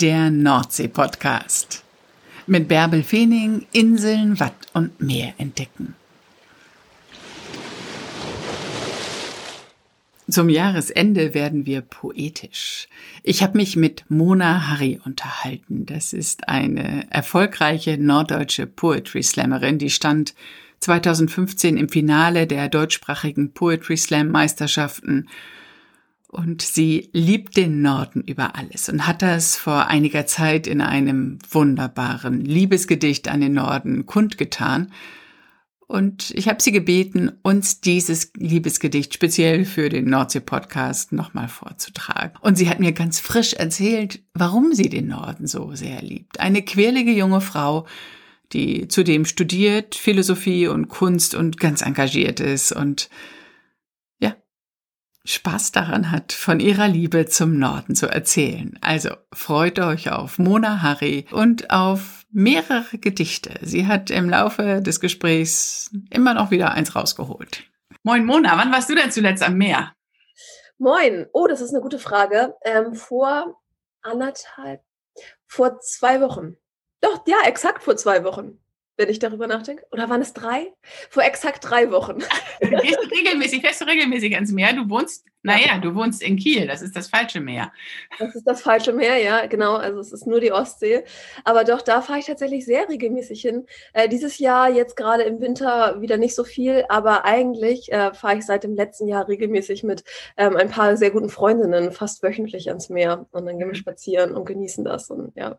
der Nordsee-Podcast. Mit Bärbel Feening Inseln, Watt und Meer entdecken. Zum Jahresende werden wir poetisch. Ich habe mich mit Mona Harry unterhalten. Das ist eine erfolgreiche norddeutsche Poetry Slammerin, die stand 2015 im Finale der deutschsprachigen Poetry Slam Meisterschaften und sie liebt den Norden über alles und hat das vor einiger Zeit in einem wunderbaren Liebesgedicht an den Norden kundgetan. Und ich habe sie gebeten, uns dieses Liebesgedicht speziell für den Nordsee-Podcast nochmal vorzutragen. Und sie hat mir ganz frisch erzählt, warum sie den Norden so sehr liebt. Eine quirlige junge Frau, die zudem studiert, Philosophie und Kunst und ganz engagiert ist und Spaß daran hat, von ihrer Liebe zum Norden zu erzählen. Also freut euch auf Mona Harry und auf mehrere Gedichte. Sie hat im Laufe des Gesprächs immer noch wieder eins rausgeholt. Moin Mona, wann warst du denn zuletzt am Meer? Moin, oh, das ist eine gute Frage. Ähm, vor anderthalb, vor zwei Wochen. Doch, ja, exakt vor zwei Wochen wenn ich darüber nachdenke. Oder waren es drei? Vor exakt drei Wochen. Gehst du regelmäßig, fährst du regelmäßig ans Meer? Du wohnst, naja, du wohnst in Kiel, das ist das falsche Meer. Das ist das falsche Meer, ja, genau. Also es ist nur die Ostsee. Aber doch, da fahre ich tatsächlich sehr regelmäßig hin. Äh, dieses Jahr jetzt gerade im Winter wieder nicht so viel, aber eigentlich äh, fahre ich seit dem letzten Jahr regelmäßig mit ähm, ein paar sehr guten Freundinnen fast wöchentlich ans Meer. Und dann gehen wir mhm. spazieren und genießen das. Und ja,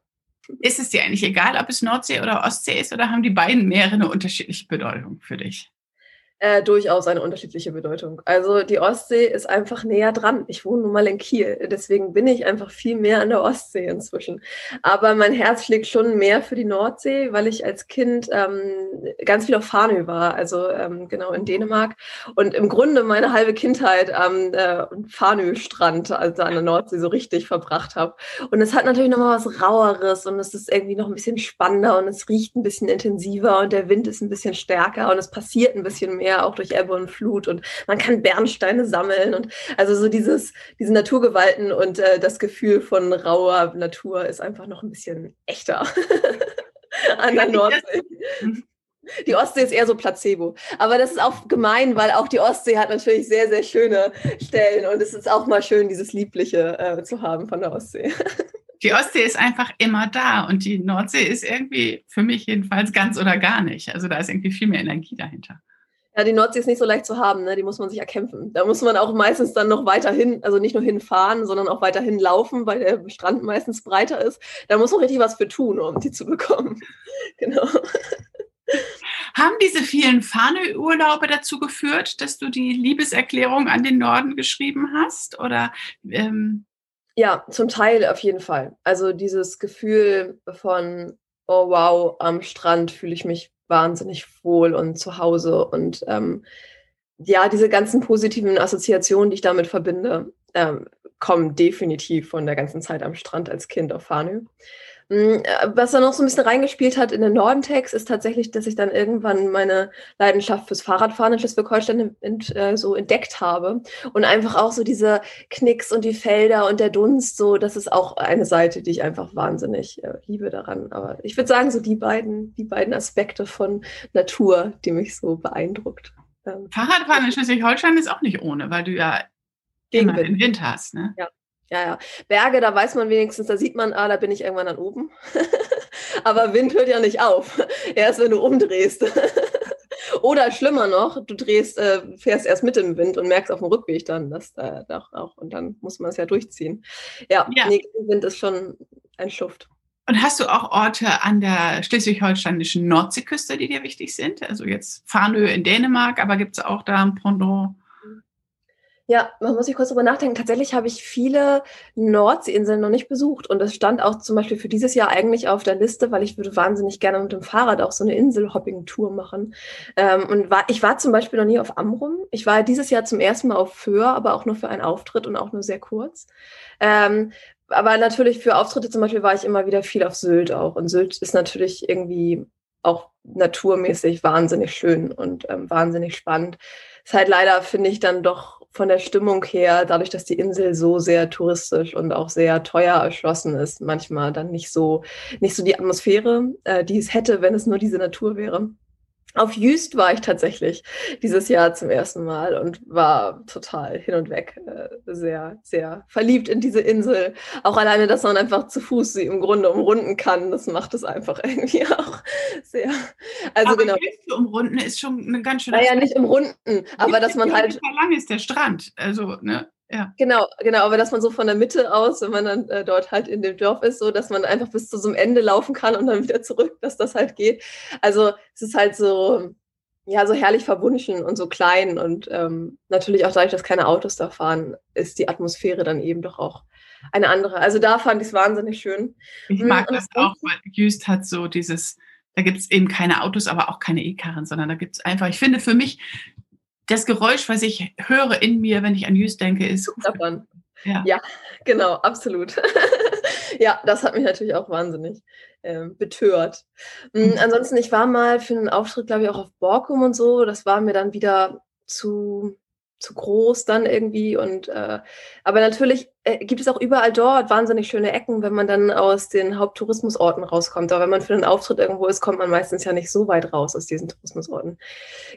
ist es dir eigentlich egal, ob es Nordsee oder Ostsee ist oder haben die beiden Meere eine unterschiedliche Bedeutung für dich? Äh, durchaus eine unterschiedliche Bedeutung. Also die Ostsee ist einfach näher dran. Ich wohne nun mal in Kiel, deswegen bin ich einfach viel mehr an der Ostsee inzwischen. Aber mein Herz schlägt schon mehr für die Nordsee, weil ich als Kind ähm, ganz viel auf Farnö war, also ähm, genau in Dänemark und im Grunde meine halbe Kindheit am äh, Farnö-Strand, also an der Nordsee, so richtig verbracht habe. Und es hat natürlich noch mal was Raueres und es ist irgendwie noch ein bisschen spannender und es riecht ein bisschen intensiver und der Wind ist ein bisschen stärker und es passiert ein bisschen mehr Meer, auch durch Ebbe und Flut und man kann Bernsteine sammeln und also so dieses, diese Naturgewalten und äh, das Gefühl von rauer Natur ist einfach noch ein bisschen echter an der Nordsee. Die Ostsee ist eher so Placebo. Aber das ist auch gemein, weil auch die Ostsee hat natürlich sehr, sehr schöne Stellen. Und es ist auch mal schön, dieses Liebliche äh, zu haben von der Ostsee. Die Ostsee ist einfach immer da und die Nordsee ist irgendwie für mich jedenfalls ganz oder gar nicht. Also da ist irgendwie viel mehr Energie dahinter. Ja, die Nordsee ist nicht so leicht zu haben, ne? die muss man sich erkämpfen. Da muss man auch meistens dann noch weiterhin, also nicht nur hinfahren, sondern auch weiterhin laufen, weil der Strand meistens breiter ist. Da muss man richtig was für tun, um die zu bekommen. genau. Haben diese vielen Fahne-Urlaube dazu geführt, dass du die Liebeserklärung an den Norden geschrieben hast? Oder ähm ja, zum Teil auf jeden Fall. Also dieses Gefühl von, oh wow, am Strand fühle ich mich wahnsinnig wohl und zu Hause und ähm, ja, diese ganzen positiven Assoziationen, die ich damit verbinde, ähm, kommen definitiv von der ganzen Zeit am Strand als Kind auf Fanö. Mm, was da noch so ein bisschen reingespielt hat in den Nordentext, ist tatsächlich, dass ich dann irgendwann meine Leidenschaft fürs Fahrradfahren in Schleswig-Holstein äh, so entdeckt habe. Und einfach auch so diese Knicks und die Felder und der Dunst, so, das ist auch eine Seite, die ich einfach wahnsinnig äh, liebe daran. Aber ich würde sagen, so die beiden, die beiden Aspekte von Natur, die mich so beeindruckt. Ähm, Fahrradfahren in Schleswig-Holstein ist auch nicht ohne, weil du ja immer den Wind hast, ne? Ja. Ja, ja. Berge, da weiß man wenigstens, da sieht man, ah, da bin ich irgendwann dann oben. Aber Wind hört ja nicht auf. Erst wenn du umdrehst. Oder schlimmer noch, du drehst, äh, fährst erst mit dem Wind und merkst auf dem Rückweg dann, dass da doch auch, und dann muss man es ja durchziehen. Ja, ja. Nee, Wind ist schon ein Schuft. Und hast du auch Orte an der schleswig-holsteinischen Nordseeküste, die dir wichtig sind? Also jetzt Farnö in Dänemark, aber gibt es auch da ein Pendant ja, man muss sich kurz drüber nachdenken. Tatsächlich habe ich viele Nordseeinseln noch nicht besucht und das stand auch zum Beispiel für dieses Jahr eigentlich auf der Liste, weil ich würde wahnsinnig gerne mit dem Fahrrad auch so eine Inselhopping-Tour machen. Ähm, und war, ich war zum Beispiel noch nie auf Amrum. Ich war dieses Jahr zum ersten Mal auf Föhr, aber auch nur für einen Auftritt und auch nur sehr kurz. Ähm, aber natürlich für Auftritte zum Beispiel war ich immer wieder viel auf Sylt auch. Und Sylt ist natürlich irgendwie auch naturmäßig wahnsinnig schön und ähm, wahnsinnig spannend. Ist halt leider, finde ich, dann doch von der Stimmung her, dadurch, dass die Insel so sehr touristisch und auch sehr teuer erschlossen ist, manchmal dann nicht so, nicht so die Atmosphäre, äh, die es hätte, wenn es nur diese Natur wäre. Auf Jüst war ich tatsächlich dieses Jahr zum ersten Mal und war total hin und weg, äh, sehr, sehr verliebt in diese Insel. Auch alleine, dass man einfach zu Fuß sie im Grunde umrunden kann, das macht es einfach irgendwie auch sehr. Also aber genau. Jüst umrunden ist schon eine ganz schöne. Naja, nicht umrunden, aber dass man halt. Wie lang ist der Strand? Also, ne? Ja. Genau, genau, aber dass man so von der Mitte aus, wenn man dann äh, dort halt in dem Dorf ist, so dass man einfach bis zu so einem Ende laufen kann und dann wieder zurück, dass das halt geht. Also es ist halt so, ja, so herrlich verwunschen und so klein und ähm, natürlich auch dadurch, dass keine Autos da fahren, ist die Atmosphäre dann eben doch auch eine andere. Also da fand ich es wahnsinnig schön. Ich mag und das auch, weil Jüst hat so dieses, da gibt es eben keine Autos, aber auch keine E-Karren, sondern da gibt es einfach, ich finde für mich, das Geräusch, was ich höre in mir, wenn ich an Jüst denke, ist. Davon. Ja. ja, genau, absolut. ja, das hat mich natürlich auch wahnsinnig äh, betört. Mhm. Ansonsten, ich war mal für einen Auftritt, glaube ich, auch auf Borkum und so. Das war mir dann wieder zu, zu groß dann irgendwie. Und äh, aber natürlich gibt es auch überall dort wahnsinnig schöne Ecken, wenn man dann aus den Haupttourismusorten rauskommt. Aber wenn man für einen Auftritt irgendwo ist, kommt man meistens ja nicht so weit raus aus diesen Tourismusorten.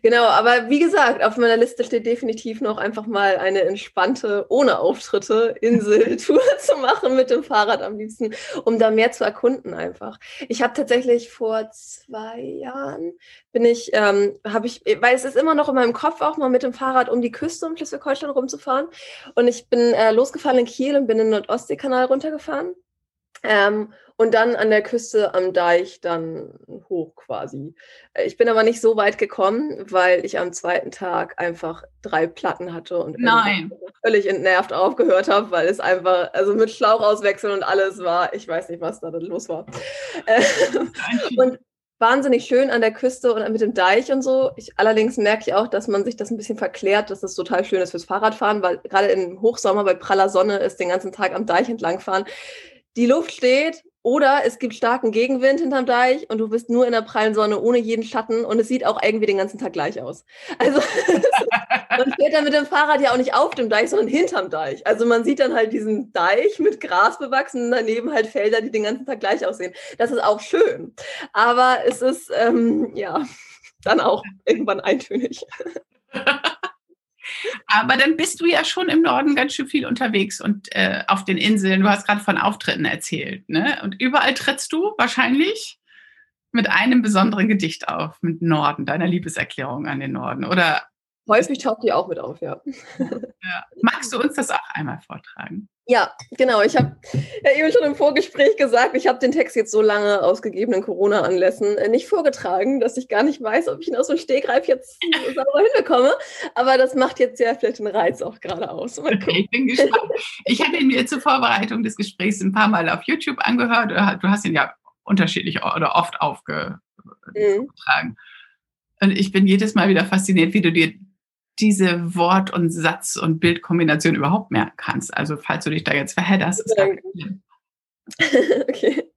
Genau, aber wie gesagt, auf meiner Liste steht definitiv noch einfach mal eine entspannte, ohne Auftritte Inseltour zu machen mit dem Fahrrad am liebsten, um da mehr zu erkunden einfach. Ich habe tatsächlich vor zwei Jahren bin ich, ähm, habe ich, weil es ist immer noch in meinem Kopf auch mal mit dem Fahrrad um die Küste um Schleswig-Holstein rumzufahren. Und ich bin äh, losgefahren in Kiel und bin den Nordostseekanal runtergefahren. Ähm, und dann an der Küste am Deich dann hoch quasi. Äh, ich bin aber nicht so weit gekommen, weil ich am zweiten Tag einfach drei Platten hatte und völlig entnervt aufgehört habe, weil es einfach, also mit Schlauch auswechseln und alles war, ich weiß nicht, was da los war. und wahnsinnig schön an der Küste und mit dem Deich und so. Ich, allerdings merke ich auch, dass man sich das ein bisschen verklärt, dass das total schön ist fürs Fahrradfahren, weil gerade im Hochsommer bei praller Sonne ist, den ganzen Tag am Deich entlangfahren. Die Luft steht oder es gibt starken Gegenwind hinterm Deich und du bist nur in der prallen Sonne ohne jeden Schatten und es sieht auch irgendwie den ganzen Tag gleich aus. Also man fährt dann mit dem Fahrrad ja auch nicht auf dem Deich, sondern hinterm Deich. Also man sieht dann halt diesen Deich mit Gras bewachsen und daneben halt Felder, die den ganzen Tag gleich aussehen. Das ist auch schön. Aber es ist ähm, ja dann auch irgendwann eintönig. Aber dann bist du ja schon im Norden ganz schön viel unterwegs und äh, auf den Inseln. Du hast gerade von Auftritten erzählt, ne? Und überall trittst du wahrscheinlich mit einem besonderen Gedicht auf, mit Norden, deiner Liebeserklärung an den Norden. Oder häufig taucht die auch mit auf, ja. ja. Magst du uns das auch einmal vortragen? Ja, genau. Ich habe ja eben schon im Vorgespräch gesagt, ich habe den Text jetzt so lange aus gegebenen Corona-Anlässen äh, nicht vorgetragen, dass ich gar nicht weiß, ob ich ihn aus dem Stegreif jetzt sauber hinbekomme. Aber das macht jetzt ja vielleicht den Reiz auch gerade aus. Okay, ich bin gespannt. Ich habe ihn mir zur Vorbereitung des Gesprächs ein paar Mal auf YouTube angehört. Du hast ihn ja unterschiedlich oder oft aufgetragen. Mhm. Und ich bin jedes Mal wieder fasziniert, wie du dir diese Wort- und Satz- und Bildkombination überhaupt merken kannst. Also falls du dich da jetzt verhedderst, ist Okay.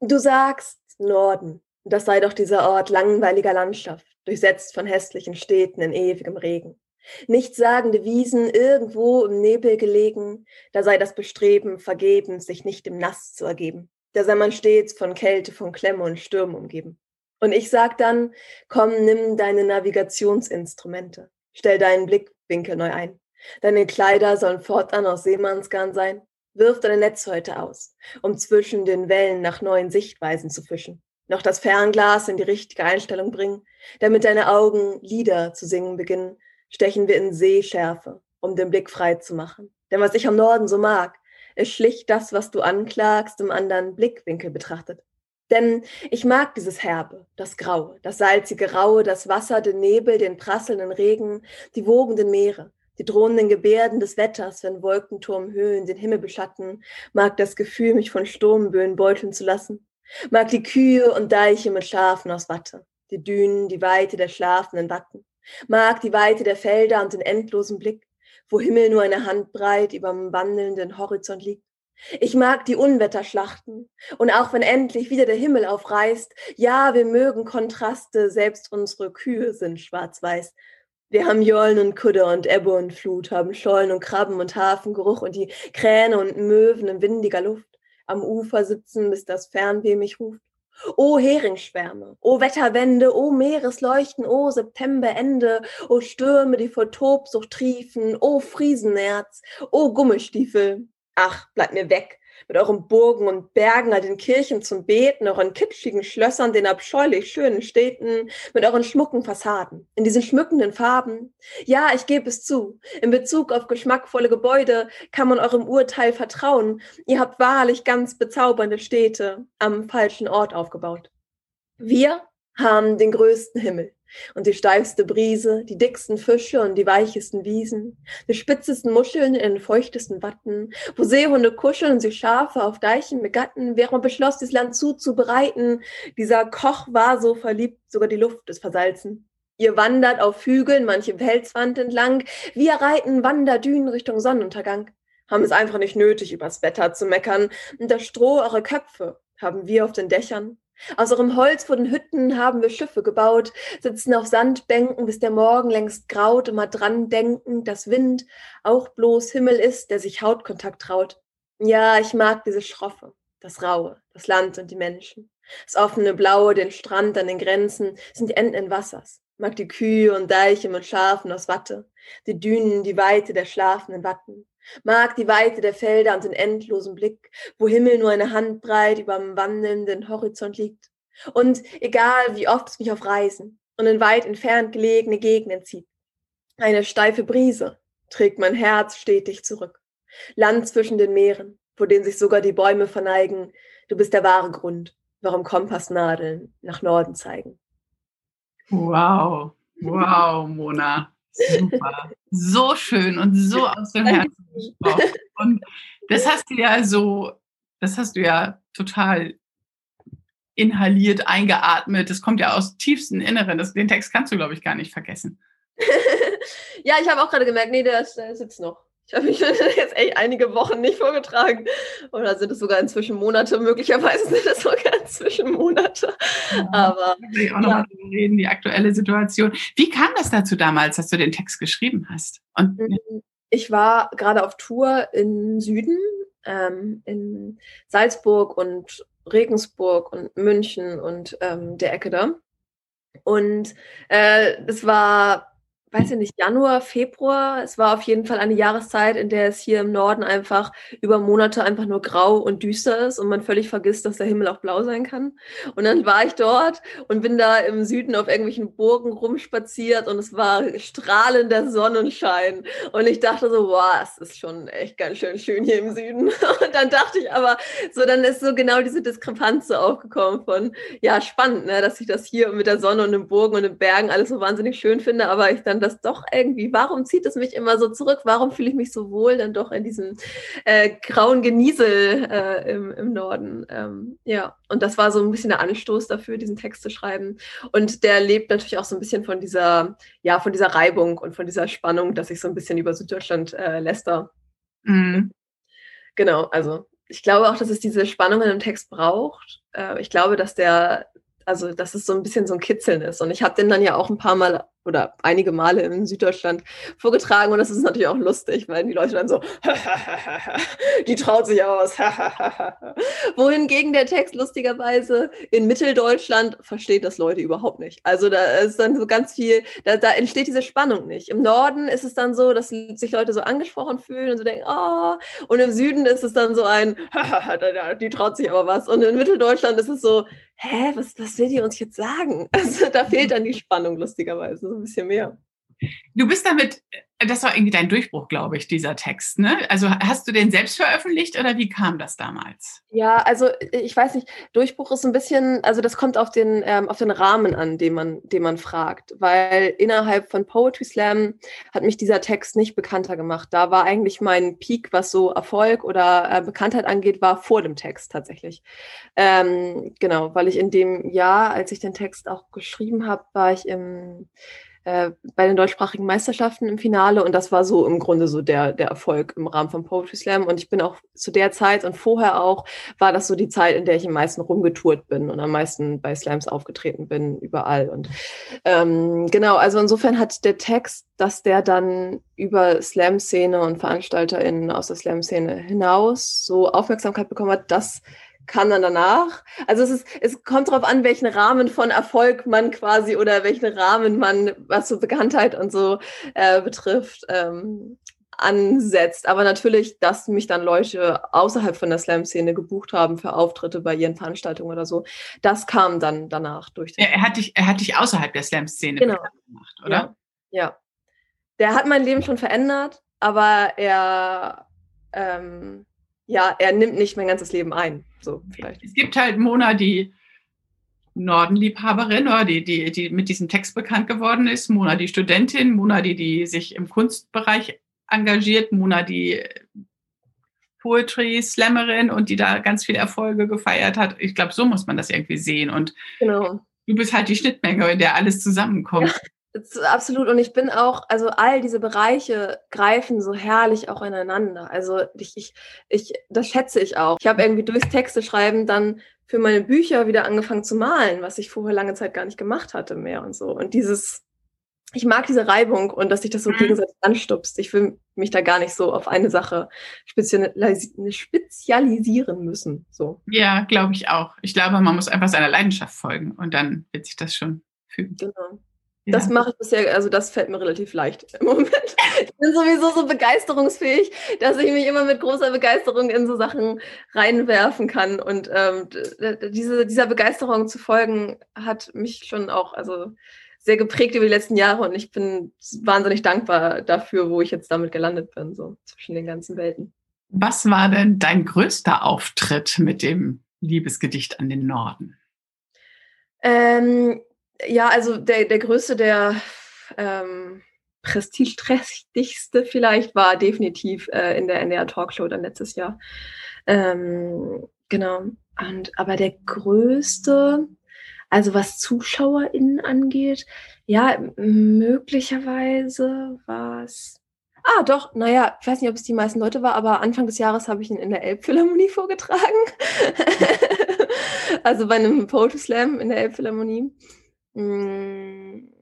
Du sagst Norden. Das sei doch dieser Ort langweiliger Landschaft, durchsetzt von hässlichen Städten in ewigem Regen. Nichtssagende Wiesen irgendwo im Nebel gelegen, da sei das Bestreben vergebens, sich nicht im Nass zu ergeben. Da sei man stets von Kälte, von Klemme und Stürmen umgeben. Und ich sag dann, komm, nimm deine Navigationsinstrumente. Stell deinen Blickwinkel neu ein. Deine Kleider sollen fortan aus Seemannsgarn sein. Wirf deine Netzhäute aus, um zwischen den Wellen nach neuen Sichtweisen zu fischen. Noch das Fernglas in die richtige Einstellung bringen, damit deine Augen Lieder zu singen beginnen, stechen wir in Seeschärfe, um den Blick frei zu machen. Denn was ich am Norden so mag, ist schlicht das, was du anklagst, im anderen Blickwinkel betrachtet. Denn ich mag dieses Herbe, das Graue, das salzige Raue, das Wasser, den Nebel, den prasselnden Regen, die wogenden Meere, die drohenden Gebärden des Wetters, wenn Wolkenturmhöhen den Himmel beschatten, mag das Gefühl, mich von Sturmböen beuteln zu lassen, mag die Kühe und Deiche mit Schafen aus Watte, die Dünen, die Weite der schlafenden Watten, mag die Weite der Felder und den endlosen Blick, wo Himmel nur eine Handbreit überm wandelnden Horizont liegt, ich mag die Unwetterschlachten. Und auch wenn endlich wieder der Himmel aufreißt, ja, wir mögen Kontraste, selbst unsere Kühe sind schwarz-weiß. Wir haben Jollen und Kudder und Ebbe und Flut, haben Schollen und Krabben und Hafengeruch und die Kräne und Möwen in windiger Luft am Ufer sitzen, bis das Fernweh mich ruft. O Heringsschwärme, o Wetterwende, o Meeresleuchten, o Septemberende, o Stürme, die vor Tobsucht triefen, o Friesenerz, o Gummistiefel. Ach, bleib mir weg, mit euren Burgen und Bergen, all den Kirchen zum Beten, euren kitschigen Schlössern, den abscheulich schönen Städten, mit euren schmucken Fassaden, in diesen schmückenden Farben. Ja, ich gebe es zu, in Bezug auf geschmackvolle Gebäude kann man eurem Urteil vertrauen. Ihr habt wahrlich ganz bezaubernde Städte am falschen Ort aufgebaut. Wir haben den größten Himmel und die steifste Brise, die dicksten Fische und die weichesten Wiesen, die spitzesten Muscheln in den feuchtesten Watten, wo Seehunde kuscheln und sich Schafe auf Deichen begatten, während man beschloss, dieses Land zuzubereiten. Dieser Koch war so verliebt, sogar die Luft ist versalzen. Ihr wandert auf Hügeln, manche Felswand entlang, wir reiten Wanderdünen Richtung Sonnenuntergang, haben es einfach nicht nötig, übers Wetter zu meckern, und das Stroh eure Köpfe haben wir auf den Dächern, aus eurem Holz vor den Hütten haben wir Schiffe gebaut, sitzen auf Sandbänken, bis der Morgen längst graut, immer dran denken, dass Wind auch bloß Himmel ist, der sich Hautkontakt traut. Ja, ich mag diese Schroffe, das Raue, das Land und die Menschen. Das offene Blaue, den Strand an den Grenzen, sind die Enden Wassers. Mag die Kühe und Deiche mit Schafen aus Watte, die Dünen, die Weite der schlafenden Watten. Mag die Weite der Felder und den endlosen Blick, wo Himmel nur eine Handbreit überm wandelnden Horizont liegt. Und egal, wie oft es mich auf Reisen und in weit entfernt gelegene Gegenden zieht, eine steife Brise trägt mein Herz stetig zurück. Land zwischen den Meeren, vor denen sich sogar die Bäume verneigen, du bist der wahre Grund, warum Kompassnadeln nach Norden zeigen. Wow, wow, Mona. Super. So schön und so aus dem Herzen gesprochen. Und das hast du ja so, das hast du ja total inhaliert, eingeatmet. Das kommt ja aus tiefstem Inneren. Das, den Text kannst du, glaube ich, gar nicht vergessen. ja, ich habe auch gerade gemerkt, nee, der, der sitzt noch. Ich habe mich jetzt echt einige Wochen nicht vorgetragen. Oder sind es sogar inzwischen Monate? Möglicherweise sind es sogar inzwischen Monate. Ja, Aber. Ich auch noch ja. mal reden, die aktuelle Situation. Wie kam das dazu damals, dass du den Text geschrieben hast? Und, mhm. ich war gerade auf Tour im Süden, ähm, in Salzburg und Regensburg und München und ähm, der Ecke da. Und äh, das war weiß ich nicht, Januar, Februar. Es war auf jeden Fall eine Jahreszeit, in der es hier im Norden einfach über Monate einfach nur grau und düster ist und man völlig vergisst, dass der Himmel auch blau sein kann. Und dann war ich dort und bin da im Süden auf irgendwelchen Burgen rumspaziert und es war strahlender Sonnenschein. Und ich dachte so, wow, es ist schon echt ganz schön schön hier im Süden. Und dann dachte ich aber, so dann ist so genau diese Diskrepanz so aufgekommen von, ja, spannend, ne, dass ich das hier mit der Sonne und den Burgen und den Bergen alles so wahnsinnig schön finde, aber ich dann das doch irgendwie, warum zieht es mich immer so zurück? Warum fühle ich mich so wohl dann doch in diesem äh, grauen Geniesel äh, im, im Norden? Ähm, ja, und das war so ein bisschen der Anstoß dafür, diesen Text zu schreiben. Und der lebt natürlich auch so ein bisschen von dieser, ja, von dieser Reibung und von dieser Spannung, dass ich so ein bisschen über Süddeutschland äh, läster. Mhm. Genau, also ich glaube auch, dass es diese Spannung in einem Text braucht. Äh, ich glaube, dass der also dass es so ein bisschen so ein Kitzeln ist. Und ich habe den dann ja auch ein paar Mal oder einige Male in Süddeutschland vorgetragen und das ist natürlich auch lustig, weil die Leute dann so, die traut sich aus. Wohingegen der Text lustigerweise in Mitteldeutschland versteht das Leute überhaupt nicht. Also da ist dann so ganz viel, da, da entsteht diese Spannung nicht. Im Norden ist es dann so, dass sich Leute so angesprochen fühlen und so denken, oh, und im Süden ist es dann so ein, die traut sich aber was. Und in Mitteldeutschland ist es so, hä, was, was will die uns jetzt sagen? Also da fehlt dann die Spannung lustigerweise so ein bisschen mehr. Du bist damit, das war irgendwie dein Durchbruch, glaube ich, dieser Text. Ne? Also hast du den selbst veröffentlicht oder wie kam das damals? Ja, also ich weiß nicht, Durchbruch ist ein bisschen, also das kommt auf den, ähm, auf den Rahmen an, den man, den man fragt. Weil innerhalb von Poetry Slam hat mich dieser Text nicht bekannter gemacht. Da war eigentlich mein Peak, was so Erfolg oder äh, Bekanntheit angeht, war vor dem Text tatsächlich. Ähm, genau, weil ich in dem Jahr, als ich den Text auch geschrieben habe, war ich im äh, bei den deutschsprachigen Meisterschaften im Finale und das war so im Grunde so der, der Erfolg im Rahmen von Poetry Slam. Und ich bin auch zu der Zeit und vorher auch, war das so die Zeit, in der ich am meisten rumgetourt bin und am meisten bei Slams aufgetreten bin, überall. Und ähm, genau, also insofern hat der Text, dass der dann über Slam-Szene und VeranstalterInnen aus der Slam-Szene hinaus so Aufmerksamkeit bekommen hat, das kam dann danach. Also es ist, es kommt darauf an, welchen Rahmen von Erfolg man quasi oder welchen Rahmen man, was so Bekanntheit und so äh, betrifft, ähm, ansetzt. Aber natürlich, dass mich dann Leute außerhalb von der Slam-Szene gebucht haben für Auftritte bei ihren Veranstaltungen oder so, das kam dann danach durch. Den er, hat dich, er hat dich außerhalb der Slam-Szene genau. gemacht, oder? Ja. ja. Der hat mein Leben schon verändert, aber er ähm, ja, er nimmt nicht mein ganzes Leben ein. So vielleicht. Es gibt halt Mona, die Nordenliebhaberin oder die, die, die mit diesem Text bekannt geworden ist, Mona die Studentin, Mona die, die sich im Kunstbereich engagiert, Mona die Poetry Slammerin und die da ganz viele Erfolge gefeiert hat. Ich glaube, so muss man das irgendwie sehen. Und genau. du bist halt die Schnittmenge, in der alles zusammenkommt. Absolut. Und ich bin auch, also all diese Bereiche greifen so herrlich auch ineinander. Also ich, ich, ich das schätze ich auch. Ich habe irgendwie durchs Texte schreiben dann für meine Bücher wieder angefangen zu malen, was ich vorher lange Zeit gar nicht gemacht hatte mehr und so. Und dieses, ich mag diese Reibung und dass sich das so mhm. gegenseitig anstupst. Ich will mich da gar nicht so auf eine Sache spezialisieren müssen. So. Ja, glaube ich auch. Ich glaube, man muss einfach seiner Leidenschaft folgen und dann wird sich das schon fügen. Genau. Das mache ich bisher, also das fällt mir relativ leicht im Moment. Ich bin sowieso so begeisterungsfähig, dass ich mich immer mit großer Begeisterung in so Sachen reinwerfen kann. Und ähm, diese, dieser Begeisterung zu folgen, hat mich schon auch also sehr geprägt über die letzten Jahre und ich bin wahnsinnig dankbar dafür, wo ich jetzt damit gelandet bin, so zwischen den ganzen Welten. Was war denn dein größter Auftritt mit dem Liebesgedicht an den Norden? Ähm, ja, also der, der größte, der ähm, prestigeträchtigste vielleicht war definitiv äh, in der NDR Talkshow dann letztes Jahr. Ähm, genau. Und, aber der größte, also was ZuschauerInnen angeht, ja, möglicherweise war es. Ah, doch, naja, ich weiß nicht, ob es die meisten Leute war, aber Anfang des Jahres habe ich ihn in der Elbphilharmonie vorgetragen. also bei einem Poetry Slam in der Elbphilharmonie. Hm,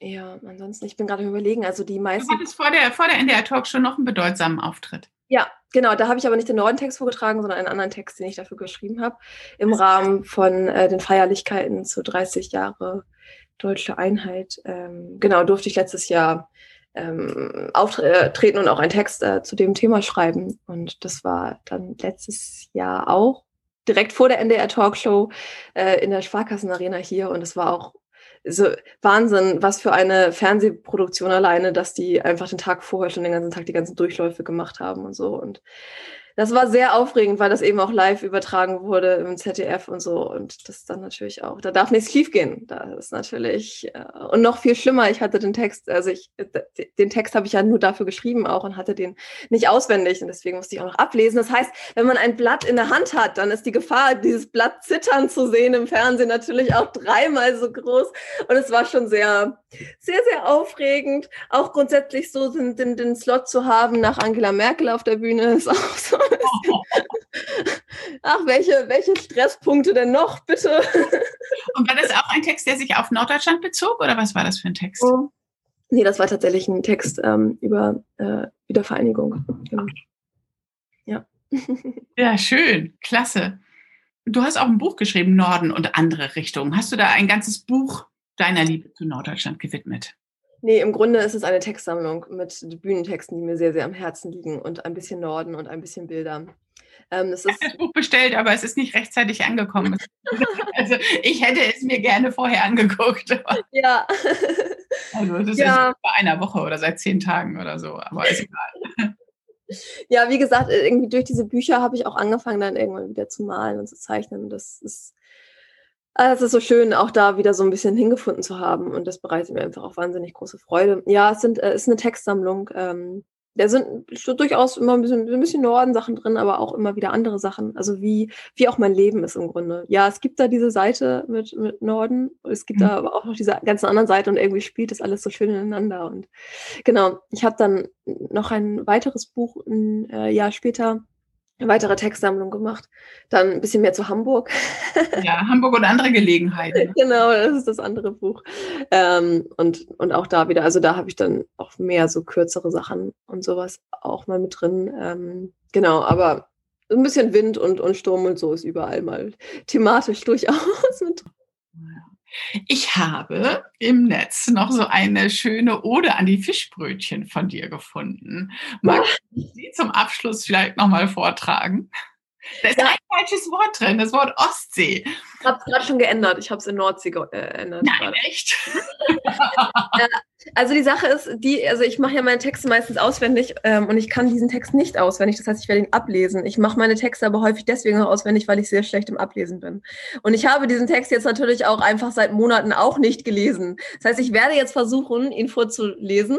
ja, ansonsten, ich bin gerade überlegen, also die meisten. Du hattest vor der, vor der NDR Talk schon noch einen bedeutsamen Auftritt. Ja, genau. Da habe ich aber nicht den Nordentext vorgetragen, sondern einen anderen Text, den ich dafür geschrieben habe, im Rahmen von äh, den Feierlichkeiten zu 30 Jahre Deutsche Einheit. Ähm, genau, durfte ich letztes Jahr ähm, auftreten äh, und auch einen Text äh, zu dem Thema schreiben. Und das war dann letztes Jahr auch direkt vor der NDR Talkshow äh, in der Sparkassenarena hier. Und es war auch so Wahnsinn, was für eine Fernsehproduktion alleine, dass die einfach den Tag vorher schon den ganzen Tag die ganzen Durchläufe gemacht haben und so. Und das war sehr aufregend, weil das eben auch live übertragen wurde im ZDF und so. Und das dann natürlich auch, da darf nichts schief gehen. Da ist natürlich, äh, und noch viel schlimmer, ich hatte den Text, also ich, den Text habe ich ja nur dafür geschrieben auch und hatte den nicht auswendig und deswegen musste ich auch noch ablesen. Das heißt, wenn man ein Blatt in der Hand hat, dann ist die Gefahr, dieses Blatt zittern zu sehen im Fernsehen natürlich auch dreimal so groß. Und es war schon sehr, sehr, sehr aufregend. Auch grundsätzlich so den, den, den Slot zu haben nach Angela Merkel auf der Bühne ist auch so Ach, welche, welche Stresspunkte denn noch, bitte? Und war das auch ein Text, der sich auf Norddeutschland bezog oder was war das für ein Text? Oh. Nee, das war tatsächlich ein Text ähm, über äh, Wiedervereinigung. Ja. Ja, schön, klasse. Du hast auch ein Buch geschrieben, Norden und andere Richtungen. Hast du da ein ganzes Buch deiner Liebe zu Norddeutschland gewidmet? Nee, im Grunde ist es eine Textsammlung mit Bühnentexten, die mir sehr, sehr am Herzen liegen und ein bisschen Norden und ein bisschen Bilder. Ähm, das ist ich habe das Buch bestellt, aber es ist nicht rechtzeitig angekommen. also ich hätte es mir gerne vorher angeguckt. ja. Also es ist ja. bei einer Woche oder seit zehn Tagen oder so, aber ist egal. Ja, wie gesagt, irgendwie durch diese Bücher habe ich auch angefangen, dann irgendwann wieder zu malen und zu zeichnen. Das ist es ist so schön, auch da wieder so ein bisschen hingefunden zu haben und das bereitet mir einfach auch wahnsinnig große Freude. Ja, es sind, äh, ist eine Textsammlung, ähm, da sind durchaus immer ein bisschen, ein bisschen Norden-Sachen drin, aber auch immer wieder andere Sachen. Also wie, wie auch mein Leben ist im Grunde. Ja, es gibt da diese Seite mit, mit Norden, es gibt mhm. da aber auch noch diese ganzen anderen Seiten und irgendwie spielt das alles so schön ineinander. Und genau, ich habe dann noch ein weiteres Buch ein äh, Jahr später weitere Textsammlung gemacht. Dann ein bisschen mehr zu Hamburg. Ja, Hamburg und andere Gelegenheiten. genau, das ist das andere Buch. Ähm, und, und auch da wieder, also da habe ich dann auch mehr so kürzere Sachen und sowas auch mal mit drin. Ähm, genau, aber ein bisschen Wind und, und Sturm und so ist überall mal thematisch durchaus mit drin. Ich habe im Netz noch so eine schöne Ode an die Fischbrötchen von dir gefunden. Magst du sie zum Abschluss vielleicht nochmal vortragen? Da ist ja. ein falsches Wort drin, das Wort Ostsee. Ich habe es gerade schon geändert. Ich habe es in Nordsee geändert. Nein, grad. echt? also die Sache ist, die, also ich mache ja meine Texte meistens auswendig ähm, und ich kann diesen Text nicht auswendig. Das heißt, ich werde ihn ablesen. Ich mache meine Texte aber häufig deswegen auswendig, weil ich sehr schlecht im Ablesen bin. Und ich habe diesen Text jetzt natürlich auch einfach seit Monaten auch nicht gelesen. Das heißt, ich werde jetzt versuchen, ihn vorzulesen.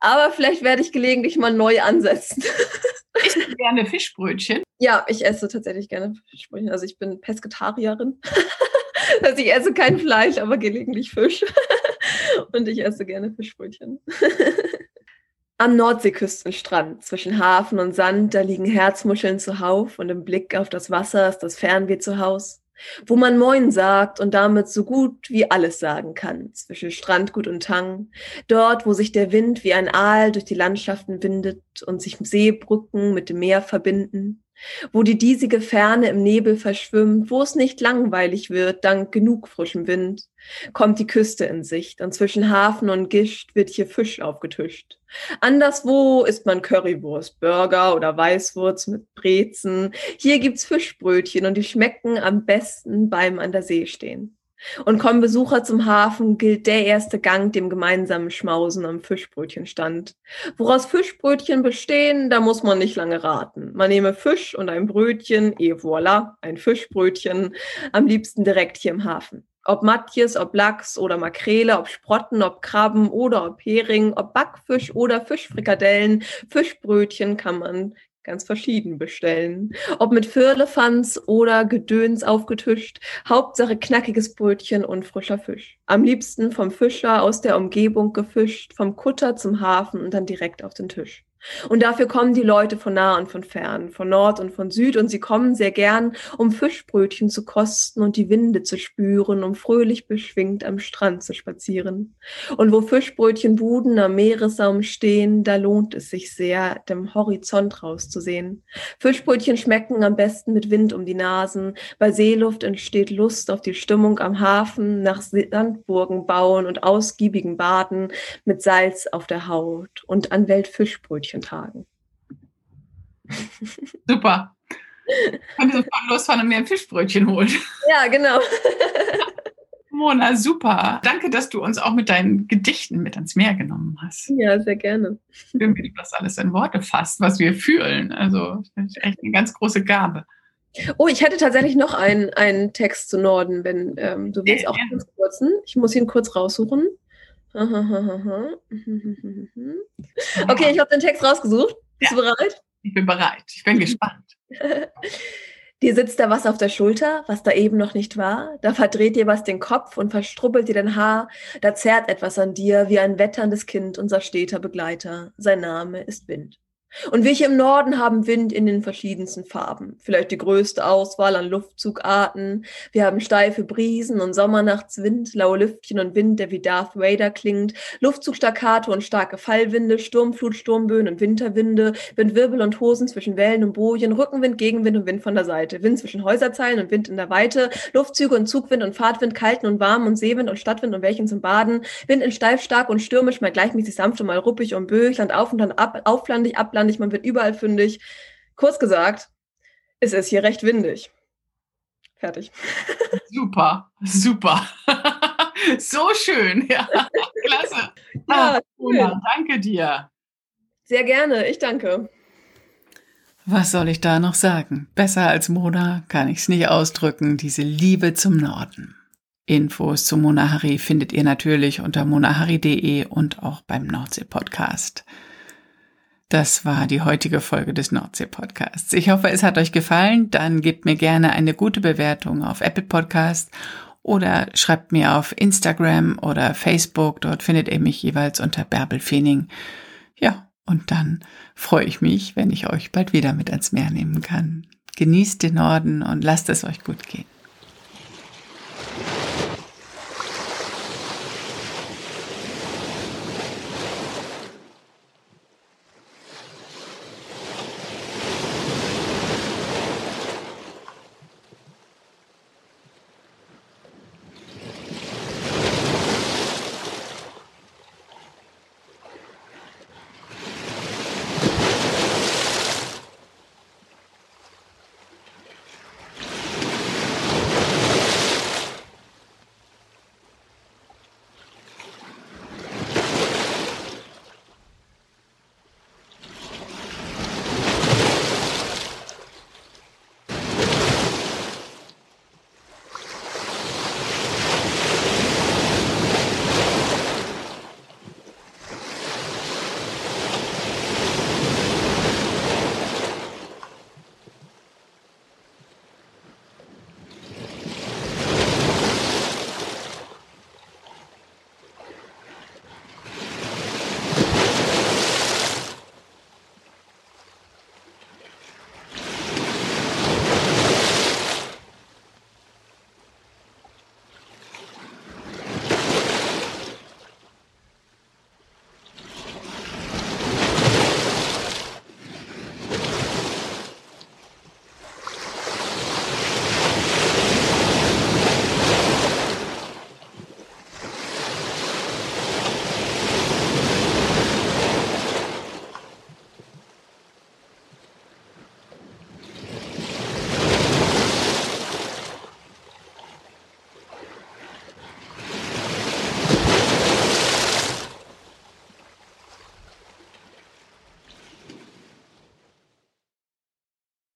Aber vielleicht werde ich gelegentlich mal neu ansetzen. Ich gerne Fischbrötchen. Ja, ich esse tatsächlich gerne Fischbrötchen. Also ich bin Pesketarierin. also ich esse kein Fleisch, aber gelegentlich Fisch. Und ich esse gerne Fischbrötchen. Am Nordseeküstenstrand zwischen Hafen und Sand, da liegen Herzmuscheln zuhauf und im Blick auf das Wasser ist das Fernweh zu Haus wo man Moin sagt und damit so gut wie alles sagen kann, zwischen Strandgut und Tang, dort, wo sich der Wind wie ein Aal durch die Landschaften windet und sich Seebrücken mit dem Meer verbinden, wo die diesige Ferne im Nebel verschwimmt, wo es nicht langweilig wird, dank genug frischem Wind, kommt die Küste in Sicht und zwischen Hafen und Gischt wird hier Fisch aufgetischt. Anderswo isst man Currywurst, Burger oder Weißwurz mit Brezen. Hier gibt's Fischbrötchen und die schmecken am besten beim an der See stehen. Und kommen Besucher zum Hafen, gilt der erste Gang dem gemeinsamen Schmausen am Fischbrötchenstand. Woraus Fischbrötchen bestehen, da muss man nicht lange raten. Man nehme Fisch und ein Brötchen, et voilà, ein Fischbrötchen, am liebsten direkt hier im Hafen. Ob Matjes, ob Lachs oder Makrele, ob Sprotten, ob Krabben oder ob Hering, ob Backfisch oder Fischfrikadellen, Fischbrötchen kann man ganz verschieden bestellen. Ob mit Firlefanz oder Gedöns aufgetischt. Hauptsache knackiges Brötchen und frischer Fisch. Am liebsten vom Fischer aus der Umgebung gefischt, vom Kutter zum Hafen und dann direkt auf den Tisch. Und dafür kommen die Leute von nah und von fern, von Nord und von Süd, und sie kommen sehr gern, um Fischbrötchen zu kosten und die Winde zu spüren, um fröhlich beschwingt am Strand zu spazieren. Und wo Fischbrötchenbuden am Meeressaum stehen, da lohnt es sich sehr, dem Horizont rauszusehen. Fischbrötchen schmecken am besten mit Wind um die Nasen. Bei Seeluft entsteht Lust auf die Stimmung am Hafen, nach Sandburgen bauen und ausgiebigen Baden mit Salz auf der Haut und an Weltfischbrötchen Fischbrötchen tragen. Super. Kann sofort losfahren und mir ein Fischbrötchen holen. Ja, genau. Mona, super. Danke, dass du uns auch mit deinen Gedichten mit ans Meer genommen hast. Ja, sehr gerne. Schön, wie du das alles in Worte fasst, was wir fühlen. Also, das ist echt eine ganz große Gabe. Oh, ich hätte tatsächlich noch einen, einen Text zu Norden, wenn ähm, du willst, ja, auch ja. ganz kurzen. Ich muss ihn kurz raussuchen. Okay, ich habe den Text rausgesucht. Bist ja, du bereit? Ich bin bereit. Ich bin gespannt. Dir sitzt da was auf der Schulter, was da eben noch nicht war. Da verdreht dir was den Kopf und verstrubbelt dir dein Haar. Da zerrt etwas an dir wie ein wetterndes Kind, unser steter Begleiter. Sein Name ist Wind. Und wir hier im Norden haben Wind in den verschiedensten Farben. Vielleicht die größte Auswahl an Luftzugarten. Wir haben steife Briesen und Sommernachtswind, laue Lüftchen und Wind, der wie Darth Vader klingt, Luftzugstaccato und starke Fallwinde, Sturmflut, Sturmböen und Winterwinde, Windwirbel und Hosen zwischen Wellen und Bojen, Rückenwind, Gegenwind und Wind von der Seite, Wind zwischen Häuserzeilen und Wind in der Weite, Luftzüge und Zugwind und Fahrtwind, kalten und warm und Seewind und Stadtwind und welchen zum Baden, Wind in steif, stark und stürmisch, mal gleichmäßig sanft und mal ruppig und böig, Land auf und dann ab, auflandig, ablandig, landig, man wird überall fündig. Kurz gesagt, es ist hier recht windig. Fertig. Super, super. so schön, ja. Klasse. Ja, ah, danke dir. Sehr gerne, ich danke. Was soll ich da noch sagen? Besser als Mona kann ich es nicht ausdrücken, diese Liebe zum Norden. Infos zu Mona Hari findet ihr natürlich unter monahari.de und auch beim Nordsee Podcast. Das war die heutige Folge des Nordsee-Podcasts. Ich hoffe, es hat euch gefallen. Dann gebt mir gerne eine gute Bewertung auf Apple Podcast oder schreibt mir auf Instagram oder Facebook. Dort findet ihr mich jeweils unter Bärbel Feening. Ja, und dann freue ich mich, wenn ich euch bald wieder mit ans Meer nehmen kann. Genießt den Norden und lasst es euch gut gehen.